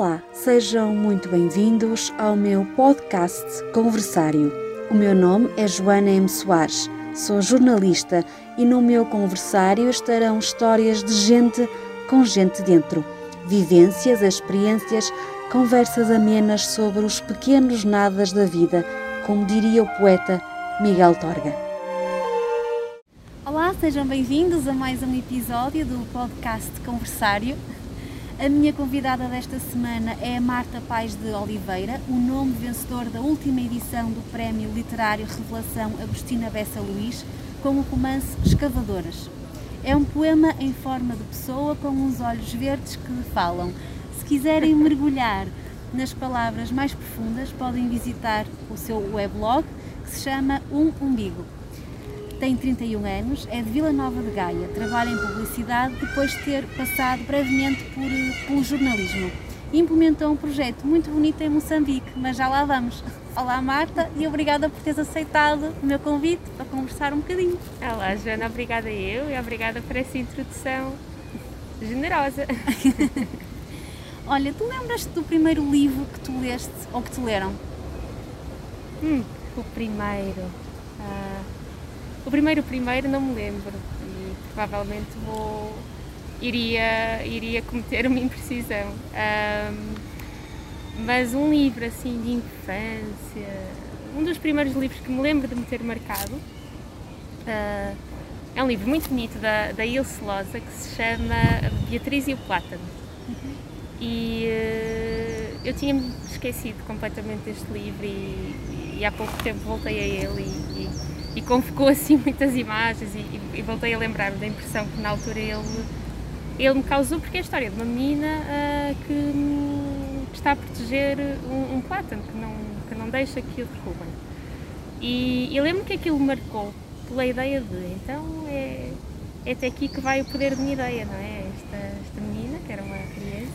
Olá, sejam muito bem-vindos ao meu podcast Conversário. O meu nome é Joana M. Soares, sou jornalista e no meu conversário estarão histórias de gente com gente dentro, vivências, experiências, conversas amenas sobre os pequenos nadas da vida, como diria o poeta Miguel Torga. Olá, sejam bem-vindos a mais um episódio do podcast Conversário. A minha convidada desta semana é a Marta Paz de Oliveira, o nome vencedor da última edição do Prémio Literário Revelação Agostina Bessa Luís, com o romance Escavadoras. É um poema em forma de pessoa com uns olhos verdes que falam. Se quiserem mergulhar nas palavras mais profundas, podem visitar o seu weblog que se chama Um Umbigo tem 31 anos, é de Vila Nova de Gaia, trabalha em publicidade depois de ter passado brevemente por, pelo jornalismo. Implementou um projeto muito bonito em Moçambique, mas já lá vamos. Olá Marta e obrigada por teres aceitado o meu convite para conversar um bocadinho. Olá Joana, obrigada eu e obrigada por essa introdução generosa. Olha, tu lembras-te do primeiro livro que tu leste ou que te leram? Hum, o primeiro. O primeiro, primeiro não me lembro e provavelmente vou iria iria cometer uma imprecisão. Um, mas um livro assim de infância, um dos primeiros livros que me lembro de me ter marcado, uh, é um livro muito bonito da, da Ilse Loza que se chama Beatriz e o Plátano. Uhum. E uh, eu tinha-me esquecido completamente deste livro e, e, há pouco tempo voltei a ele e, e e como ficou assim muitas imagens e, e voltei a lembrar-me da impressão que na altura ele, ele me causou, porque é a história de uma menina uh, que, hum, está a proteger um, um, plátano, que não, que não deixa que o derrubem. E eu lembro que aquilo marcou pela ideia de, então é, é até aqui que vai o poder de minha ideia, não é? Esta, esta menina, que era uma criança,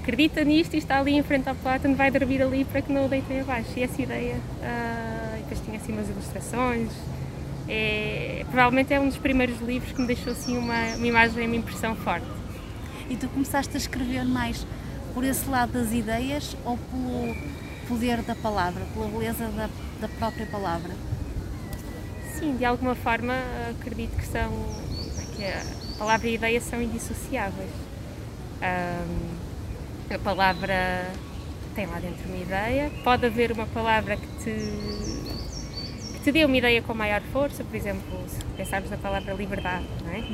acredita nisto e está ali em frente ao plátano, vai dormir ali para que não o deitem abaixo. E essa ideia... Uh, depois tinha assim umas ilustrações. É, provavelmente é um dos primeiros livros que me deixou assim uma, uma imagem e uma impressão forte. E tu começaste a escrever mais por esse lado das ideias ou pelo poder da palavra, pela beleza da, da própria palavra? Sim, de alguma forma acredito que são que a palavra e a ideia são indissociáveis. Um, a palavra tem lá dentro uma ideia, pode haver uma palavra que te te dê uma ideia com maior força, por exemplo, se pensarmos na palavra liberdade, não é?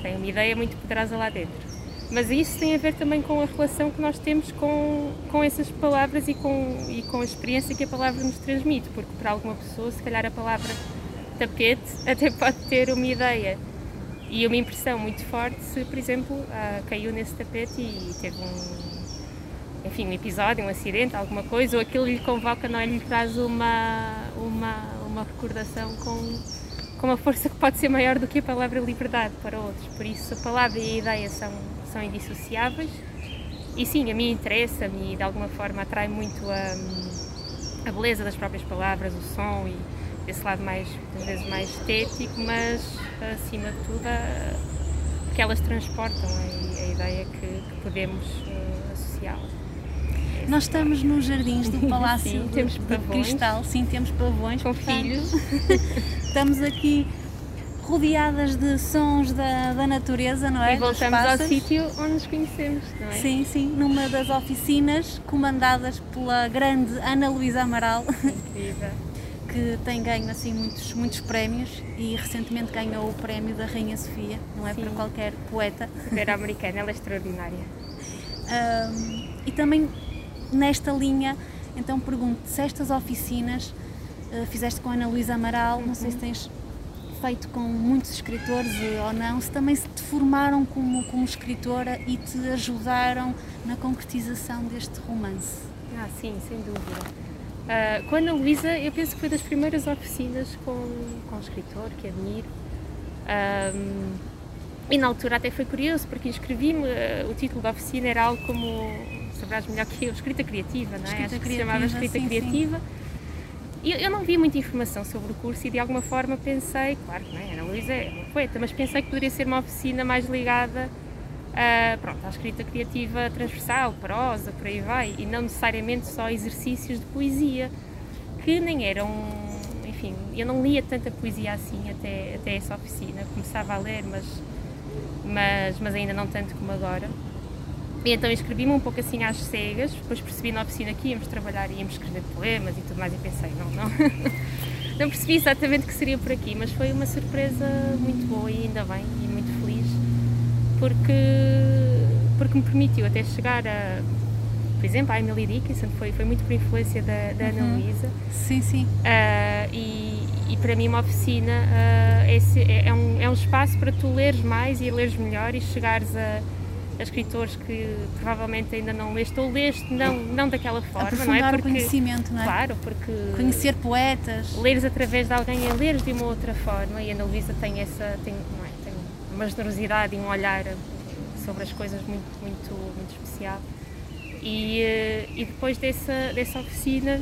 Tem uma ideia muito poderosa lá dentro. Mas isso tem a ver também com a relação que nós temos com, com essas palavras e com, e com a experiência que a palavra nos transmite, porque para alguma pessoa, se calhar a palavra tapete até pode ter uma ideia e uma impressão muito forte se, por exemplo, ah, caiu nesse tapete e teve um, enfim, um episódio, um acidente, alguma coisa, ou aquilo lhe convoca, não é? lhe traz uma, uma, uma recordação com, com uma força que pode ser maior do que a palavra liberdade para outros. Por isso, a palavra e a ideia são, são indissociáveis. E sim, a mim interessa-me e de alguma forma atrai muito a, a beleza das próprias palavras, o som e esse lado mais, às vezes, mais estético, mas acima de tudo, a, que elas transportam a, a ideia que, que podemos. Nós estamos nos jardins do Palácio sim, de, de Cristal, sim, temos pavões. Com portanto, filhos. estamos aqui rodeadas de sons da, da natureza, não é? E voltamos ao sítio onde nos conhecemos, não é? Sim, sim, numa das oficinas comandadas pela grande Ana Luísa Amaral. Incrível. que tem ganho assim muitos, muitos prémios e recentemente ganhou o prémio da Rainha Sofia, não é sim. para qualquer poeta. Era americana, ela é extraordinária. Um, e também nesta linha, então pergunto se estas oficinas uh, fizeste com a Ana Luísa Amaral, não sei se tens feito com muitos escritores uh, ou não, se também se te formaram como, como escritora e te ajudaram na concretização deste romance. Ah, sim, sem dúvida. Uh, com a Ana Luísa, eu penso que foi das primeiras oficinas com, com um escritor que admiro. Um, e na altura até foi curioso, porque inscrevi-me, uh, o título da oficina era algo como saberás melhor que eu, escrita criativa, não é? Escrita Acho que se chamava escrita sim, criativa. Sim. E eu não vi muita informação sobre o curso e de alguma forma pensei, claro que não é, Ana Luísa é uma poeta, mas pensei que poderia ser uma oficina mais ligada uh, pronto, à escrita criativa transversal, prosa, por aí vai, e não necessariamente só exercícios de poesia, que nem eram, enfim, eu não lia tanta poesia assim até, até essa oficina, começava a ler, mas, mas, mas ainda não tanto como agora. E então escrevi-me um pouco assim às cegas, depois percebi na oficina que íamos trabalhar, íamos escrever poemas e tudo mais, e pensei, não, não. não percebi exatamente que seria por aqui, mas foi uma surpresa muito boa e ainda bem, e muito feliz, porque, porque me permitiu até chegar a, por exemplo, a Emily Dickinson, foi, foi muito por influência da, da Ana uhum. Luísa. Sim, sim. Uh, e, e para mim uma oficina uh, é, é, um, é um espaço para tu leres mais e leres melhor e chegares a a escritores que provavelmente ainda não leste ou leste não, não daquela forma, Aprofundar não é? Porque, o conhecimento, não é? Claro, porque... Conhecer poetas. Leres através de alguém é leres de uma outra forma e a Ana Luísa tem essa... Tem, é? tem uma generosidade e um olhar sobre as coisas muito, muito, muito especial. E, eh, e depois dessa, dessa oficina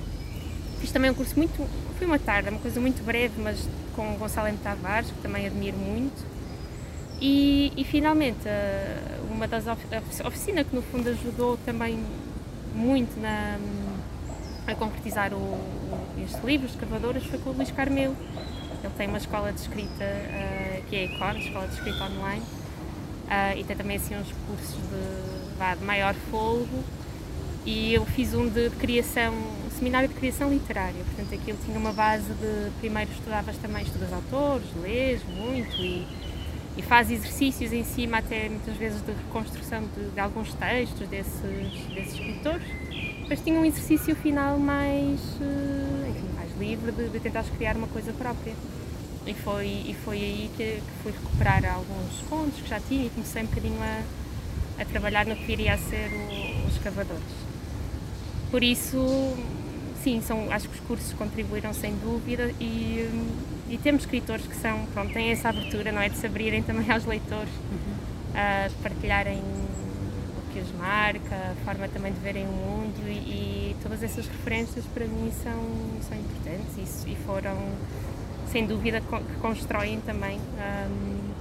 fiz também um curso muito... Foi uma tarde, uma coisa muito breve, mas com o Gonçalo M. Tavares, que também admiro muito e, e finalmente, eh, uma das oficinas que no fundo ajudou também muito na, a concretizar o, este livro, Os Cavadoras, foi com o Luís Carmelo. Ele tem uma escola de escrita uh, que é a Econ, Escola de Escrita Online, uh, e tem também assim uns cursos de, vá, de maior folgo. E eu fiz um de criação, um seminário de criação literária, portanto aquilo tinha uma base de, primeiro estudavas também, estudas autores, lês muito e e faz exercícios em cima até muitas vezes de reconstrução de, de alguns textos desses, desses escritores. Depois tinha um exercício final mais, eh, enfim, mais livre de, de tentar criar uma coisa própria. E foi, e foi aí que, que fui recuperar alguns contos que já tinha e comecei um bocadinho a, a trabalhar no que viria a ser o, os cavadores. Por isso, sim, são, acho que os cursos contribuíram sem dúvida e, e temos escritores que são, pronto, têm essa abertura, não é? De se abrirem também aos leitores, uhum. uh, de partilharem o que os marca, a forma também de verem o mundo e, e todas essas referências para mim são, são importantes e, e foram, sem dúvida, que constroem também um,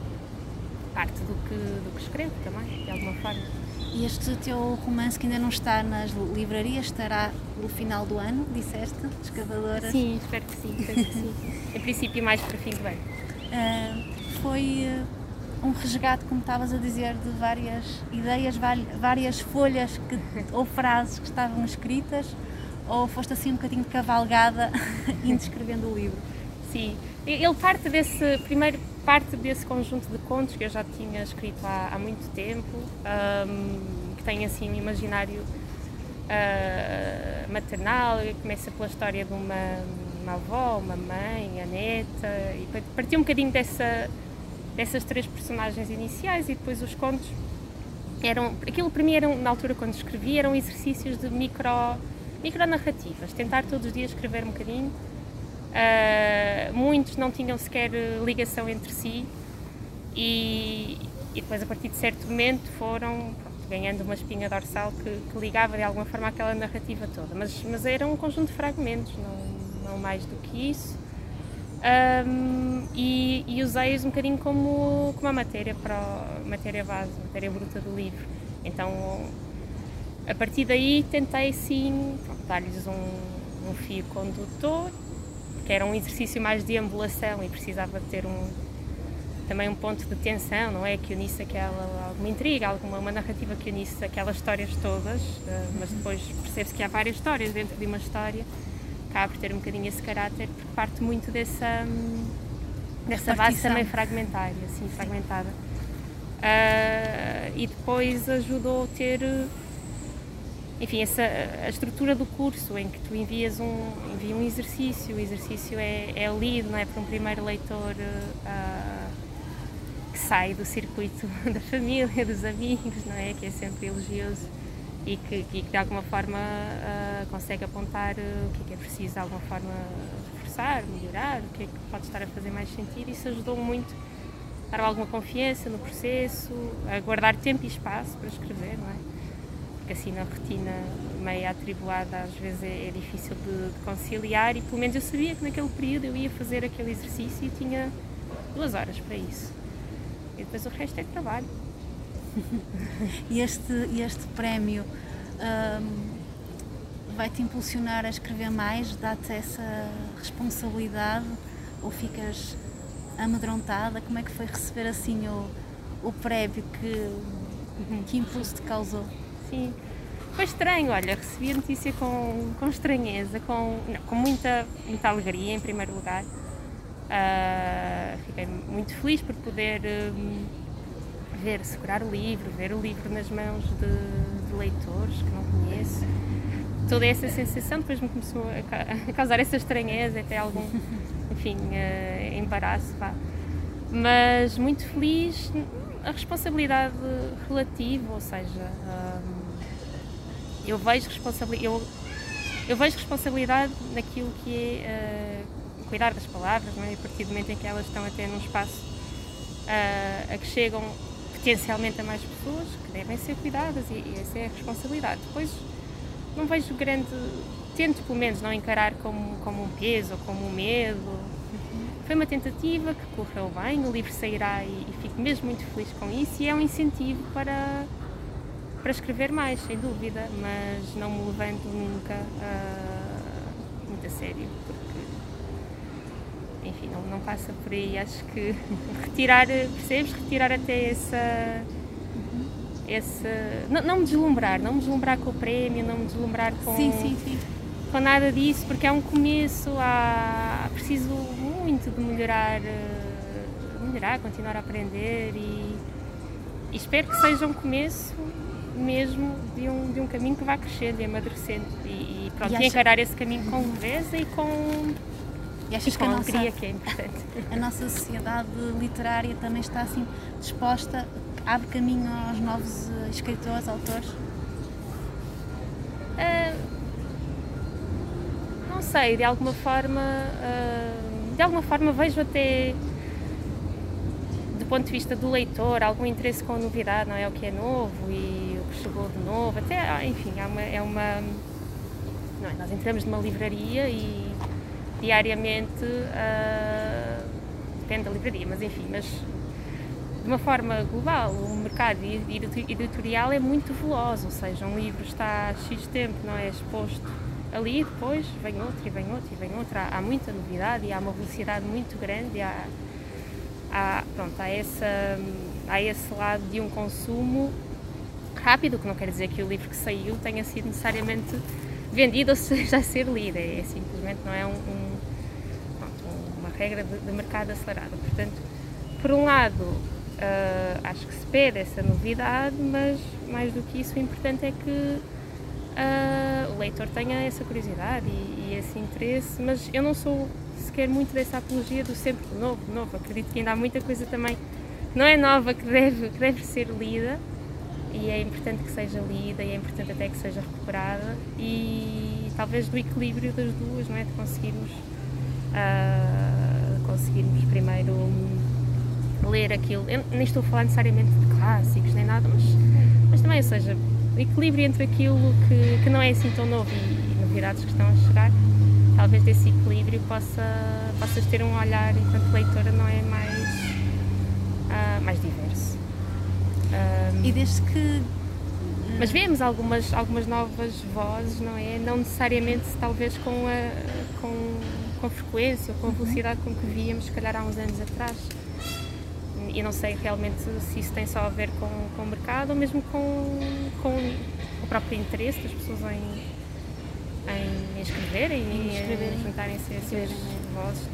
parte do que, do que escrevo também, de alguma forma. E este teu romance que ainda não está nas livrarias estará no final do ano, disseste? Escavadoras? Sim, espero que sim. Espero que sim. em princípio, mais para fim do ano. Uh, foi uh, um resgate, como estavas a dizer, de várias ideias, várias folhas que, ou frases que estavam escritas, ou foste assim um bocadinho de cavalgada indo escrevendo o livro? Sim, ele parte desse primeiro parte desse conjunto de contos que eu já tinha escrito há, há muito tempo, um, que tem assim um imaginário uh, maternal, começa pela história de uma, uma avó, uma mãe, a neta, e partiu um bocadinho dessa, dessas três personagens iniciais e depois os contos eram, aquilo para mim eram, na altura quando escrevi, eram exercícios de micro, micro narrativas, tentar todos os dias escrever um bocadinho Uh, muitos não tinham sequer ligação entre si e, e depois, a partir de certo momento, foram pronto, ganhando uma espinha dorsal que, que, ligava de alguma forma aquela narrativa toda. Mas, mas era um conjunto de fragmentos, não, não mais do que isso. Um, e, e usei-os um bocadinho como, como a matéria, para matéria base, matéria bruta do livro. Então, a partir daí, tentei sim dar-lhes um, um fio condutor que era um exercício mais de ambulação e precisava de ter um, também um ponto de tensão, não é? Que unisse aquela, alguma intriga, alguma uma narrativa que unisse aquelas histórias todas, uh, mas depois percebe-se que há várias histórias dentro de uma história, por ter um bocadinho esse caráter, porque parte muito dessa, dessa base também fragmentária, assim, fragmentada. Uh, e depois ajudou a ter enfim, essa, a estrutura do curso em que tu envias um, envia um exercício, o exercício é, é lido não é, por um primeiro leitor uh, que sai do circuito da família, dos amigos, não é? Que é sempre elogioso e que, que de alguma forma uh, consegue apontar o que é que é preciso de alguma forma reforçar, melhorar, o que é que pode estar a fazer mais sentido. Isso ajudou muito a dar alguma confiança no processo, a guardar tempo e espaço para escrever, não é? Porque assim na rotina meio atribulada às vezes é, é difícil de, de, conciliar e pelo menos eu sabia que naquele período eu ia fazer aquele exercício e tinha duas horas para isso. E depois o resto é trabalho. e este, este prémio um, vai-te impulsionar a escrever mais? Dá-te essa responsabilidade? Ou ficas amedrontada? Como é que foi receber assim o, o prémio? Que, que impulso te causou? Sim, foi estranho, olha, recebi a notícia com, com estranheza, com, não, com muita, muita alegria em primeiro lugar. Uh, fiquei muito feliz por poder um, ver, segurar o livro, ver o livro nas mãos de, de, leitores que não conheço. Toda essa sensação depois me começou a, a causar essa estranheza, até algum, enfim, uh, embaraço. Mas muito feliz, a responsabilidade relativa, ou seja, um, eu vejo responsabilidade, eu, eu vejo responsabilidade naquilo que é uh, cuidar das palavras, não é? a partir do momento em que elas estão até num espaço uh, a que chegam potencialmente a mais pessoas que devem ser cuidadas e, e essa é a responsabilidade. Depois não vejo grande, tento pelo menos não encarar como, como um peso ou como um medo. Foi uma tentativa que correu bem, o livro sairá e, e fico mesmo muito feliz com isso e é um incentivo para para escrever mais, sem dúvida, mas não me levanto nunca uh, muito a sério, porque, enfim, não, não passa por aí. Acho que retirar, percebes? Retirar até essa. Esse, não, não me deslumbrar, não me deslumbrar com o prémio, não me deslumbrar com, sim, sim, sim. com nada disso, porque é um começo, há, preciso muito de melhorar, melhorar, continuar a aprender e, e espero que seja um começo mesmo de um, de um caminho que vai crescendo e amadurecendo e, e pronto, e, acha... e encarar esse caminho com leveza e com e achas e que a nossa, que é importante. A nossa sociedade literária também está assim disposta, abre caminho aos novos eh, escritores, autores? Uh, não sei, de alguma forma, uh, de alguma forma vejo até do ponto de vista do leitor algum interesse com a novidade, não é o que é novo e chegou de novo, até, ah, enfim, é uma. É uma é? Nós entramos numa livraria e diariamente uh, depende da livraria, mas enfim, mas de uma forma global, o mercado editorial é muito veloz, ou seja, um livro está há X tempo, não é exposto ali, depois vem outro e vem outro e vem outro. Há, há muita novidade e há uma velocidade muito grande, há, há, pronto, há, essa, há esse lado de um consumo rápido, que não quer dizer que o livro que saiu tenha sido necessariamente vendido ou seja a ser lido, é, simplesmente não é um, um, uma regra de, de, mercado acelerado. Portanto, por um lado, uh, acho que se pede essa novidade, mas mais do que isso, o importante é que uh, o leitor tenha essa curiosidade e, e, esse interesse, mas eu não sou sequer muito dessa apologia do sempre novo, novo. Acredito que ainda há muita coisa também não é nova que deve, que deve ser lida e é importante que seja lida e é importante até que seja recuperada e talvez do equilíbrio das duas, não é? De conseguirmos, uh, conseguirmos primeiro ler aquilo. Eu nem estou a falar necessariamente de clássicos nem nada, mas, mas também, ou seja, equilíbrio entre aquilo que, que não é assim tão novo e, e novidades que estão a chegar, talvez desse equilíbrio possa, possas ter um olhar enquanto leitora não é mais, uh, mais diverso. Um, e desde que. Mas vemos algumas, algumas novas vozes, não é? Não necessariamente, talvez, com a, com, com a frequência ou com a uhum. velocidade com que víamos, se calhar, há uns anos atrás. E não sei realmente se isso tem só a ver com, com o mercado ou mesmo com, com o próprio interesse das pessoas em, em escreverem e escreverem. juntarem-se a essas vozes.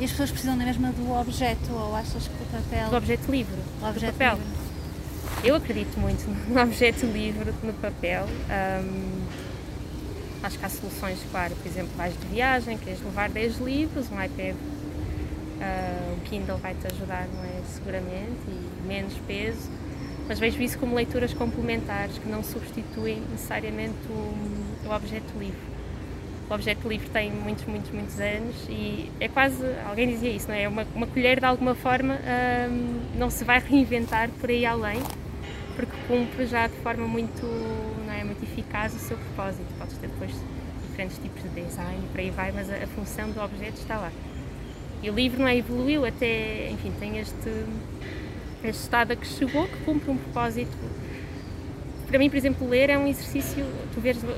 E as pessoas precisam da mesma do objeto ou achas que o papel. Do objeto livre. Do objeto papel. Livre. Eu acredito muito no objeto livre, no papel. Um, acho que há soluções, claro, por exemplo, vais de viagem, queres levar 10 livros, um iPad, uh, Kindle vai-te ajudar, não é? Seguramente, e menos peso, mas vejo isso como leituras complementares que não substituem necessariamente o, o objeto livre. O objeto livre tem muitos, muitos, muitos anos e é quase, alguém dizia isso, não é? Uma, uma colher de alguma forma um, não se vai reinventar por aí além, cumpre já de forma muito, não é, muito eficaz o seu propósito. Podes ter depois diferentes tipos de design e por aí vai, mas a, a, função do objeto está lá. E o livro não é, evoluiu até, enfim, tem este, este estado a que chegou, que cumpre um propósito. Para mim, por exemplo, ler é um exercício, tu vês um,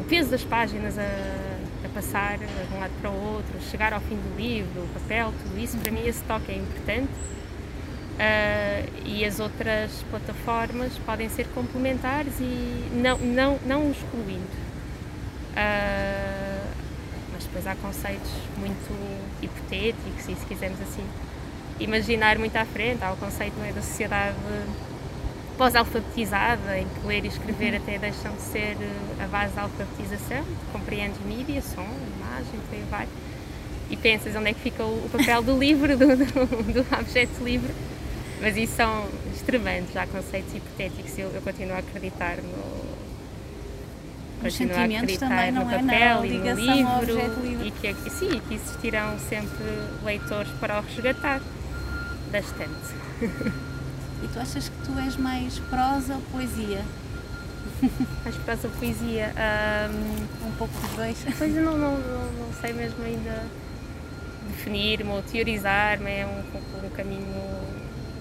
o peso das páginas a, a, passar de um lado para o outro, chegar ao fim do livro, o papel, tudo isso, para mim esse toque é importante. Uh, e as outras plataformas podem ser complementares e não, não, não excluindo. Uh, mas depois há conceitos muito hipotéticos e se quisermos assim imaginar muito à frente, há o conceito não é, da sociedade pós-alfabetizada, em que ler e escrever uhum. até deixam de ser eh, a base da alfabetização, compreendes mídia, som, imagem, por aí vai, e pensas onde é que fica o, papel do livro, do, do, do objeto livre, mas isso são extremantes, há conceitos hipotéticos, eu, eu continuo a acreditar no, os sentimentos também, no não papel é? Não, e no livro, e que, sim, que existirão sempre leitores para o resgatar bastante. E tu achas que tu és mais prosa ou poesia? Mais prosa ou poesia? Um, um pouco dos dois. Pois eu não, não, não, não sei mesmo ainda definir-me ou teorizar-me, é um, um, caminho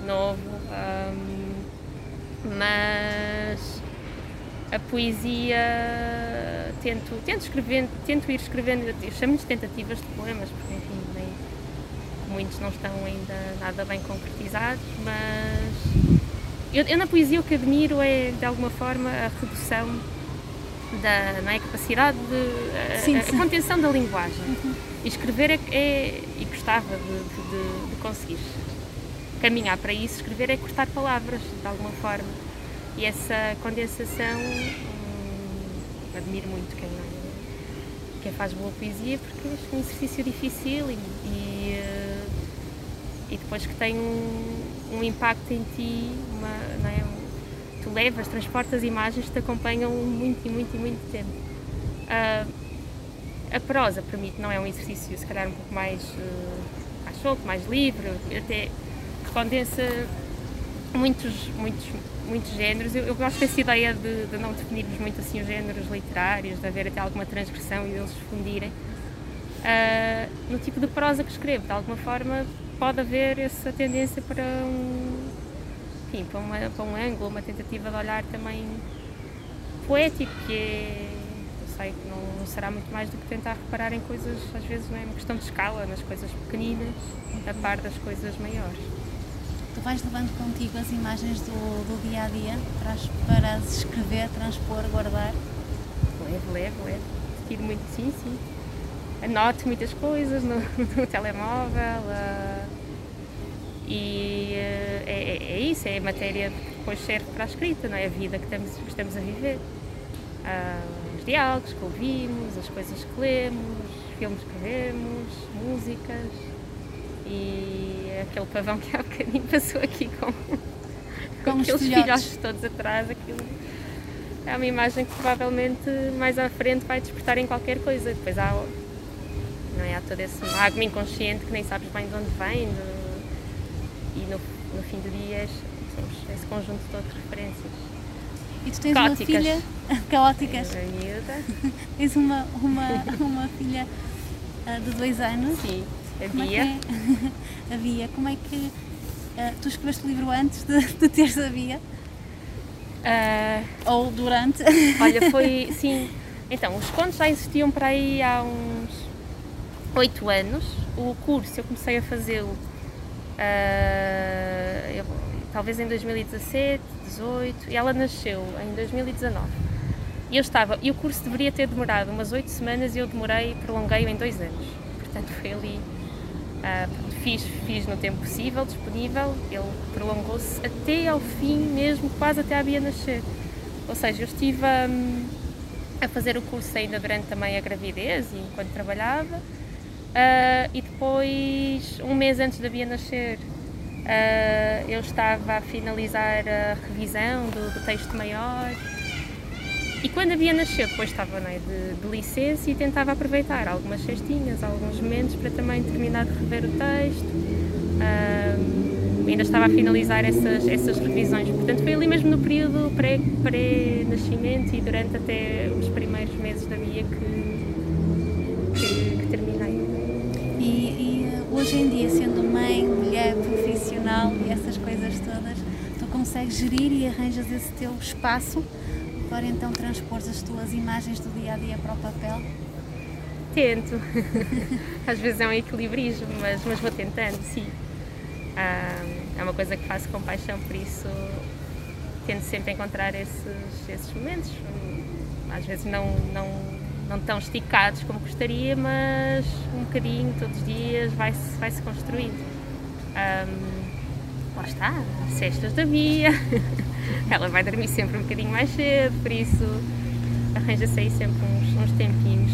novo. Um, mas a poesia tento, tento, escrever, tento ir escrevendo, eu chamo de tentativas de poemas, porque enfim, nem, muitos não estão ainda nada bem concretizados, mas eu, eu, na poesia o que admiro é de alguma forma a redução da não é, capacidade de sim, a, a, contenção da linguagem. Uhum. E escrever é, é, e gostava de, de, de conseguir caminhar para isso, escrever é cortar palavras de alguma forma e essa condensação, hum, admiro muito quem, quem faz boa poesia, porque é um exercício difícil e, e, eh, e depois que tem um, um impacto em ti, uma, não é? tu levas, transportas imagens que te acompanham muito e muito e muito tempo. Uh, a prosa, permite não é um exercício se calhar um pouco mais, uh, mais solto, mais livre, até condensa muitos, muitos muitos géneros. Eu, eu gosto dessa ideia de, de, não definirmos muito assim os géneros literários, de haver até alguma transgressão e deles fundirem. Uh, no tipo de prosa que escrevo, de alguma forma pode haver essa tendência para um, enfim, para, uma, para um ângulo, uma tentativa de olhar também poético, que é, eu sei que não, não, será muito mais do que tentar reparar em coisas, às vezes não é uma questão de escala, nas coisas pequeninas, a par das coisas maiores tu vais levando contigo as imagens do, do dia a dia para, as escrever, transpor, guardar? Levo, levo, levo. Tiro muito, sim, sim. Anoto muitas coisas no, no telemóvel uh, e uh, é, é, isso, é matéria que depois serve para a escrita, não é? A vida que estamos, que estamos a viver. Uh, os diálogos que ouvimos, as coisas que lemos, os filmes que vemos, músicas e aquele pavão que há bocadinho passou aqui com, com aqueles filhotes todos atrás, aquilo é uma imagem que provavelmente mais à frente vai despertar em qualquer coisa. Depois há, não é, há todo esse magma inconsciente que nem sabes bem de onde vem e no, no fim do dia és, esse conjunto de outras referências. E tu tens uma filha caóticas. tens uma, uma, uma filha uh, de dois anos. Sim Havia. É havia. Como é que. Uh, tu escreveste o livro antes de, de teres a Bia? Uh, Ou durante? Olha, foi. Sim. Então, os contos já existiam para aí há uns oito anos. O curso eu comecei a fazê-lo uh, talvez em 2017, 18 e ela nasceu em 2019. E eu estava, e o curso deveria ter demorado umas oito semanas e eu demorei, prolonguei-o em dois anos. Portanto, foi ali Uh, fiz, fiz no tempo possível, disponível, ele prolongou-se até ao fim mesmo, quase até a Bia nascer. Ou seja, eu estive a, a fazer o curso ainda durante também a gravidez e enquanto trabalhava, uh, e depois, um mês antes da Bia nascer, uh, eu estava a finalizar a revisão do, do texto maior e quando a Bia nasceu, depois estava é, de, de, licença e tentava aproveitar algumas cestinhas, alguns momentos para também terminar de rever o texto. Um, ainda estava a finalizar essas, essas revisões. Portanto, foi ali mesmo no período pré-nascimento pré e durante até os primeiros meses da Bia que, que, que terminei. E, e hoje em dia, sendo mãe, mulher, profissional e essas coisas todas, tu consegues gerir e arranjas esse teu espaço para então transpor as tuas imagens do dia a dia para o papel? Tento. Às vezes é um equilibrismo, mas, mas vou tentando, sim. Ah, é uma coisa que faço com paixão, por isso tento sempre encontrar esses, esses momentos. Às vezes não, não, não tão esticados como gostaria, mas um bocadinho todos os dias vai-se vai -se construindo. Um, lá está, cestas da Bia. ela vai dormir sempre um bocadinho mais cedo, por isso arranja-se aí sempre uns, uns, tempinhos.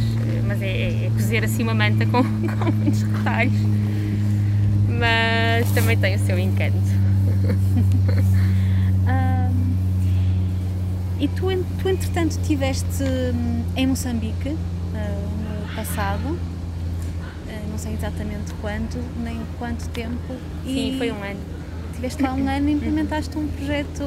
Mas é, é, é, cozer assim uma manta com, com muitos retalhos. Mas também tem o seu encanto. e tu, tu, entretanto, estiveste hum, em Moçambique uh, no passado. Uh, não sei exatamente quanto, nem quanto tempo. Sim, e... foi um ano estiveste lá um ano e implementaste um projeto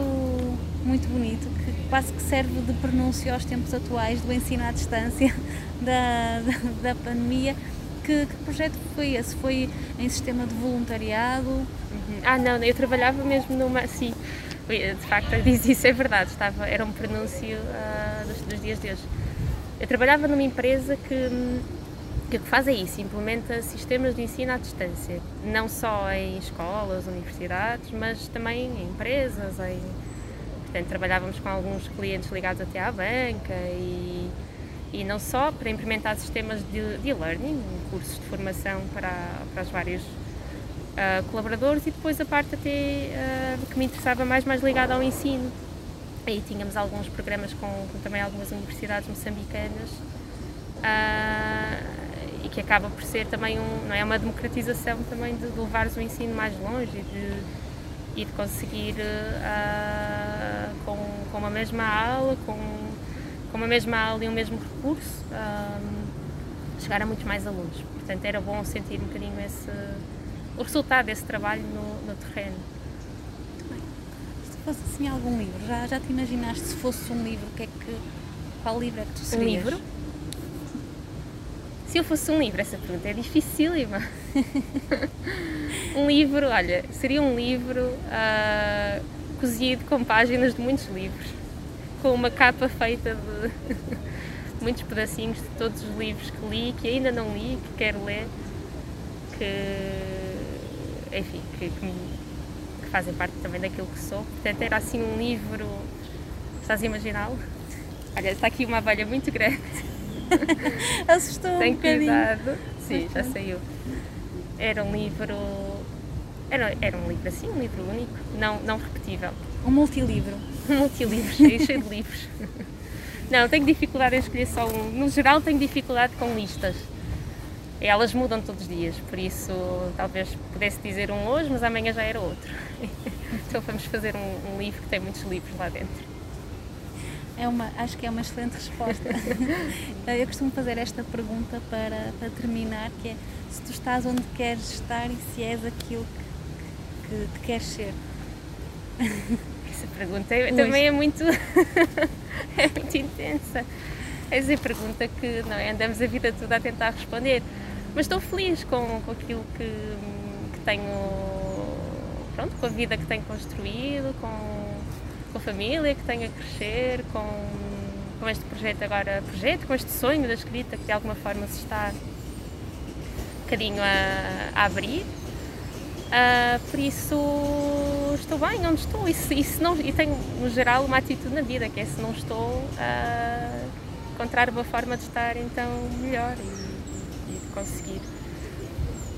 muito bonito que quase que serve de pronúncio aos tempos atuais do ensino à distância da, da, da pandemia. Que, que, projeto foi esse? Foi em sistema de voluntariado? Uhum. Ah, não, eu trabalhava mesmo numa. Sim, de facto, diz isso, é verdade, estava, era um pronúncio uh, dos, dos dias de hoje. Eu trabalhava numa empresa que hum, que faz é isso, implementa sistemas de ensino à distância, não só em escolas, universidades, mas também em empresas, em... Portanto, trabalhávamos com alguns clientes ligados até à banca e, e não só para implementar sistemas de, de e-learning, cursos de formação para, para os vários uh, colaboradores e depois a parte até uh, que me interessava mais, mais ligada ao ensino. Aí tínhamos alguns programas com, com também algumas universidades moçambicanas uh, que acaba por ser também um, não é uma democratização também de, de levares o ensino mais longe e de, e de conseguir uh, com, com uma mesma aula, com, com uma mesma aula e um mesmo recurso, uh, chegar a muitos mais alunos. Portanto, era bom sentir um bocadinho esse, o resultado desse trabalho no, no terreno. Muito bem. Se fosse assim algum livro, já, já te imaginaste se fosse um livro, que é que, qual livro é que tu serias? Um livro? Se eu fosse um livro, essa pergunta é dificílima. um livro, olha, seria um livro uh, cozido com páginas de muitos livros, com uma capa feita de muitos pedacinhos de todos os livros que li, que ainda não li, que quero ler, que, enfim, que, que, que fazem parte também daquilo que sou. Portanto, era assim um livro, estás a imaginá-lo? Olha, está aqui uma abelha muito grande. Assustou Tem um bocadinho. cuidado. Sim, já saiu. Era um livro. Era, era um livro assim, um livro único, não, não repetível. Um multilivro. Um multilivro, cheio, cheio de livros. Não, tenho dificuldade em escolher só um. No geral, tenho dificuldade com listas. Elas mudam todos os dias, por isso talvez pudesse dizer um hoje, mas amanhã já era outro. Então vamos fazer um, um livro que tem muitos livros lá dentro. É uma, acho que é uma excelente resposta. Eu costumo fazer esta pergunta para, para terminar, que é se tu estás onde queres estar e se és aquilo que, que, que queres ser. Essa pergunta é, também é muito, é muito intensa. Essa é a pergunta que não é, andamos a vida toda a tentar responder. Mas estou feliz com, com aquilo que, que tenho, pronto, com a vida que tenho construído, com com a família que tenho a crescer, com, com este projeto agora, projeto, com este sonho da escrita que de alguma forma se está um bocadinho a, a abrir. Uh, por isso estou bem onde estou e, se, e, se não, e tenho no geral uma atitude na vida que é se não estou uh, encontrar uma forma de estar então melhor e, e de conseguir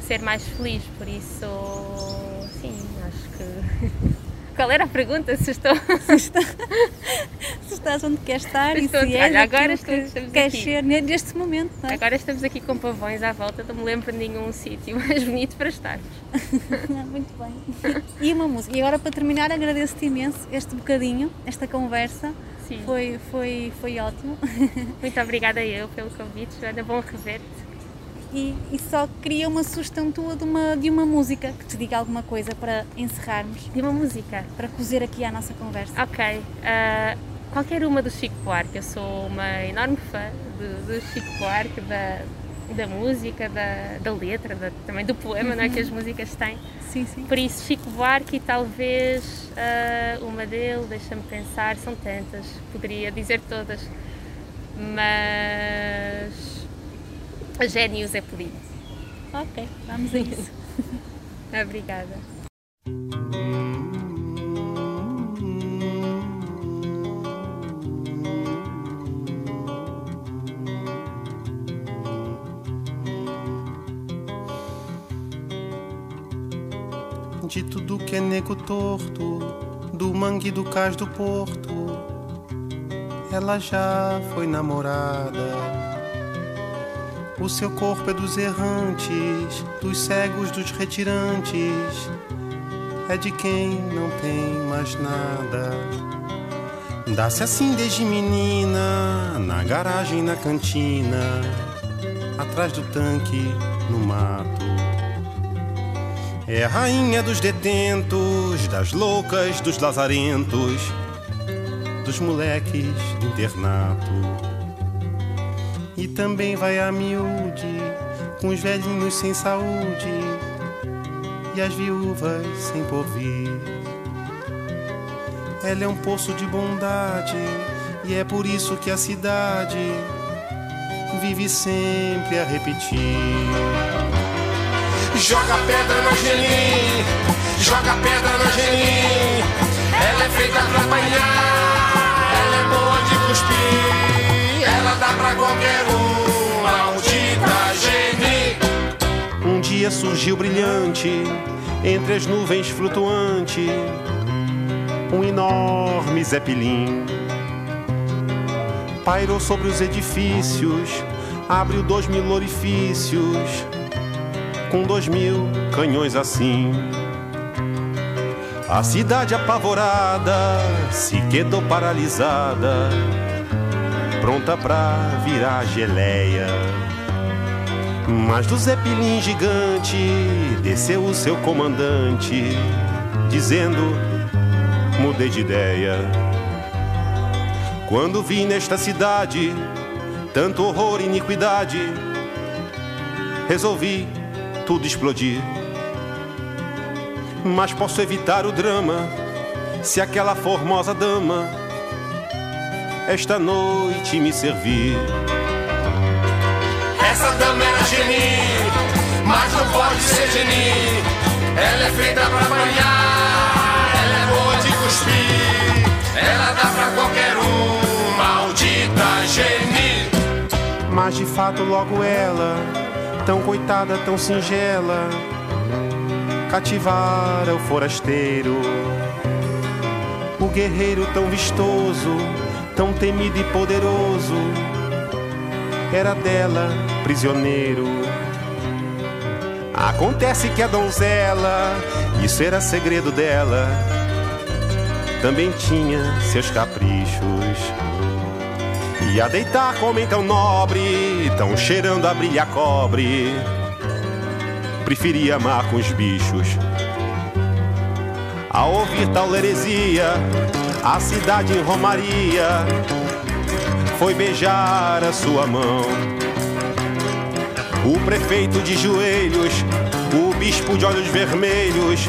ser mais feliz por isso sim acho que Qual era a pergunta? Se estou. Se, está, se estás onde queres estar estou, e se és agora estou, que queres aqui. ser neste momento. É? Agora estamos aqui com pavões à volta, não me lembro de nenhum sítio mais bonito para estar. Muito bem. E uma música. E agora para terminar agradeço-te imenso este bocadinho, esta conversa. Sim. Foi, foi, foi ótimo. Muito obrigada eu pelo convite, Joana. Bom rever-te e, e, só queria uma sugestão tua de uma, de uma música que te diga alguma coisa para encerrarmos. De uma música? Para cozer aqui a nossa conversa. Ok. Uh, qualquer uma do Chico Buarque. Eu sou uma enorme fã do, do Chico Buarque, da, da música, da, da letra, da, também do poema uhum. não é, que as uhum. músicas têm. Sim, sim. Por isso, Chico Buarque e talvez uh, uma dele, deixa-me pensar, são tantas, poderia dizer todas, mas a Gênios é pedido. Ok, vamos a isso. Obrigada. de tudo que é nego torto, do mangue do cais do porto. Ela já foi namorada. O seu corpo é dos errantes, dos cegos, dos retirantes. É de quem não tem mais nada. Dá-se assim desde menina, na garagem, na cantina, atrás do tanque, no mato. É a rainha dos detentos, das loucas, dos lazarentos, dos moleques do internato. E também vai a miúde, com os velhinhos sem saúde e as viúvas sem porvir. Ela é um poço de bondade e é por isso que a cidade vive sempre a repetir. Joga pedra na Angelim, joga pedra na Angelim. Ela é feita pra apanhar, ela é boa de cuspir. Ela dá pra qualquer um, maldita Geni. Um dia surgiu brilhante, entre as nuvens flutuante, um enorme zeppelin. Pairou sobre os edifícios, abriu dois mil orifícios com dois mil canhões assim. A cidade apavorada se quedou paralisada, pronta pra virar geleia. Mas do Zeppelin gigante desceu o seu comandante, dizendo: mudei de ideia. Quando vi nesta cidade tanto horror e iniquidade, resolvi tudo explodir. Mas posso evitar o drama se aquela formosa dama esta noite me servir. Essa dama era geni, mas não pode ser geni. Ela é feita pra apanhar, ela é boa de cuspir. Ela dá pra qualquer um, maldita geni. Mas de fato, logo ela tão coitada, tão singela, cativara o forasteiro. O guerreiro tão vistoso, tão temido e poderoso, era dela prisioneiro. Acontece que a donzela, isso era segredo dela, também tinha seus caprichos. E a deitar como então nobre, tão cheirando a brilha cobre. Preferia amar com os bichos. Ao ouvir tal heresia, a cidade em Romaria foi beijar a sua mão. O prefeito de joelhos, o bispo de olhos vermelhos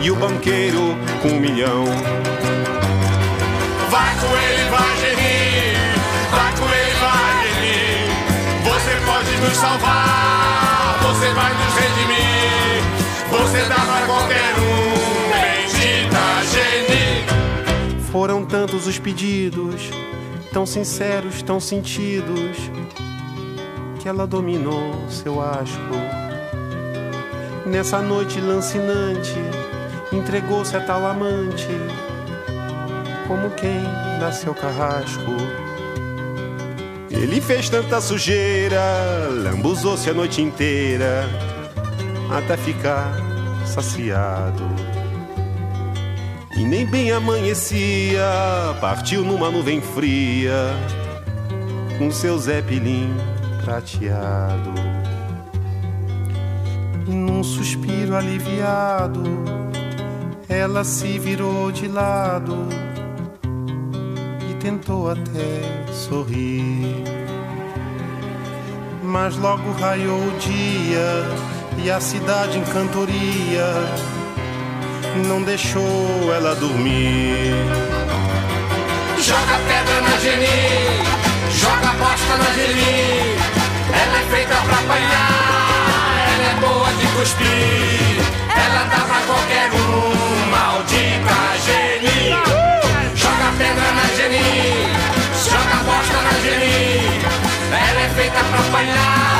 e o banqueiro com um milhão. Vai com ele, vai nos salvar, você vai nos redimir, você dá pra qualquer um. Foram tantos os pedidos, tão sinceros, tão sentidos, que ela dominou seu asco. Nessa noite lancinante, entregou-se a tal amante, como quem dá seu carrasco. Ele fez tanta sujeira, lambuzou-se a noite inteira, até ficar saciado. E nem bem amanhecia, partiu numa nuvem fria, com seu zeppelin prateado. E num suspiro aliviado, ela se virou de lado tentou até sorrir. Mas logo raiou o dia e a cidade em cantoria não deixou ela dormir. Joga pedra na Geni, joga bosta na Geni. Ela é feita pra apanhar, ela é boa de cuspir. Ela dá pra qualquer um, maldita Geni. Joga pedra na Geni, joga bosta na Geni. Ela é feita pra apanhar.